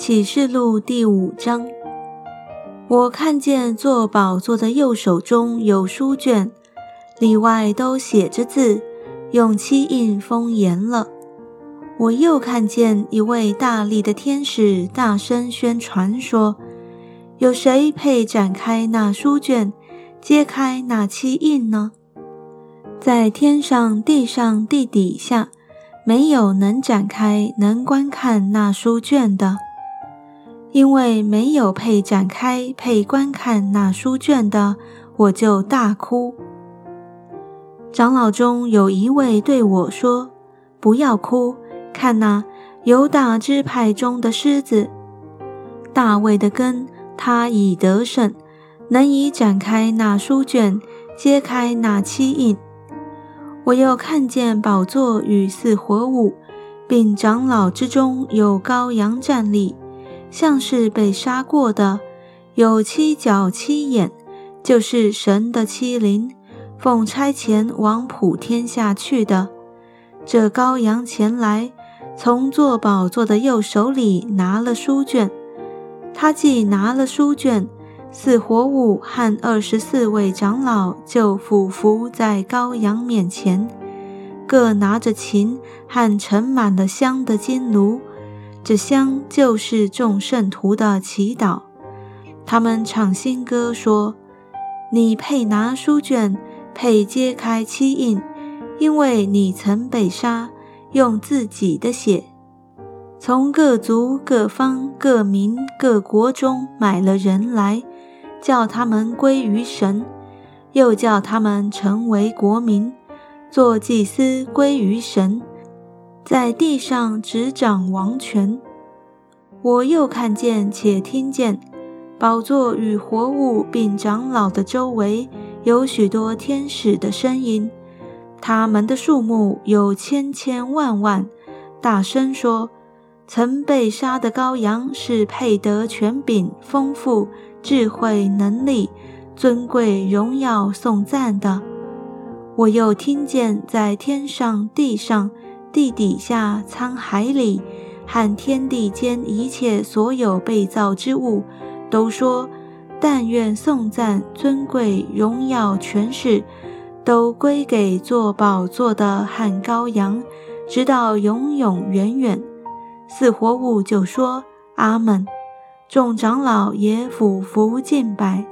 启示录第五章，我看见坐宝座的右手中有书卷，里外都写着字，用漆印封严了。我又看见一位大力的天使大声宣传说：“有谁配展开那书卷，揭开那漆印呢？在天上、地上、地底下，没有能展开、能观看那书卷的。”因为没有配展开、配观看那书卷的，我就大哭。长老中有一位对我说：“不要哭，看那犹大支派中的狮子，大卫的根，他已得胜，能以展开那书卷，揭开那七印。”我又看见宝座与四活物，并长老之中有羔羊站立。像是被杀过的，有七角七眼，就是神的七灵，奉差遣往普天下去的。这羔羊前来，从坐宝座的右手里拿了书卷。他既拿了书卷，四活物和二十四位长老就俯伏在羔羊面前，各拿着琴和盛满了香的金炉。这香就是众圣徒的祈祷。他们唱新歌说：“你配拿书卷，配揭开七印，因为你曾被杀，用自己的血，从各族、各方、各民、各国中买了人来，叫他们归于神，又叫他们成为国民，做祭司归于神。”在地上执掌王权。我又看见且听见，宝座与活物并长老的周围有许多天使的声音，他们的数目有千千万万，大声说：“曾被杀的羔羊是配得权柄、丰富、智慧、能力、尊贵、荣耀、颂赞的。”我又听见在天上、地上。地底下、沧海里和天地间一切所有被造之物，都说：但愿颂赞、尊贵、荣耀、权势，都归给做宝座的汉羔羊，直到永永远远。四活物就说：阿门。众长老也俯伏敬拜。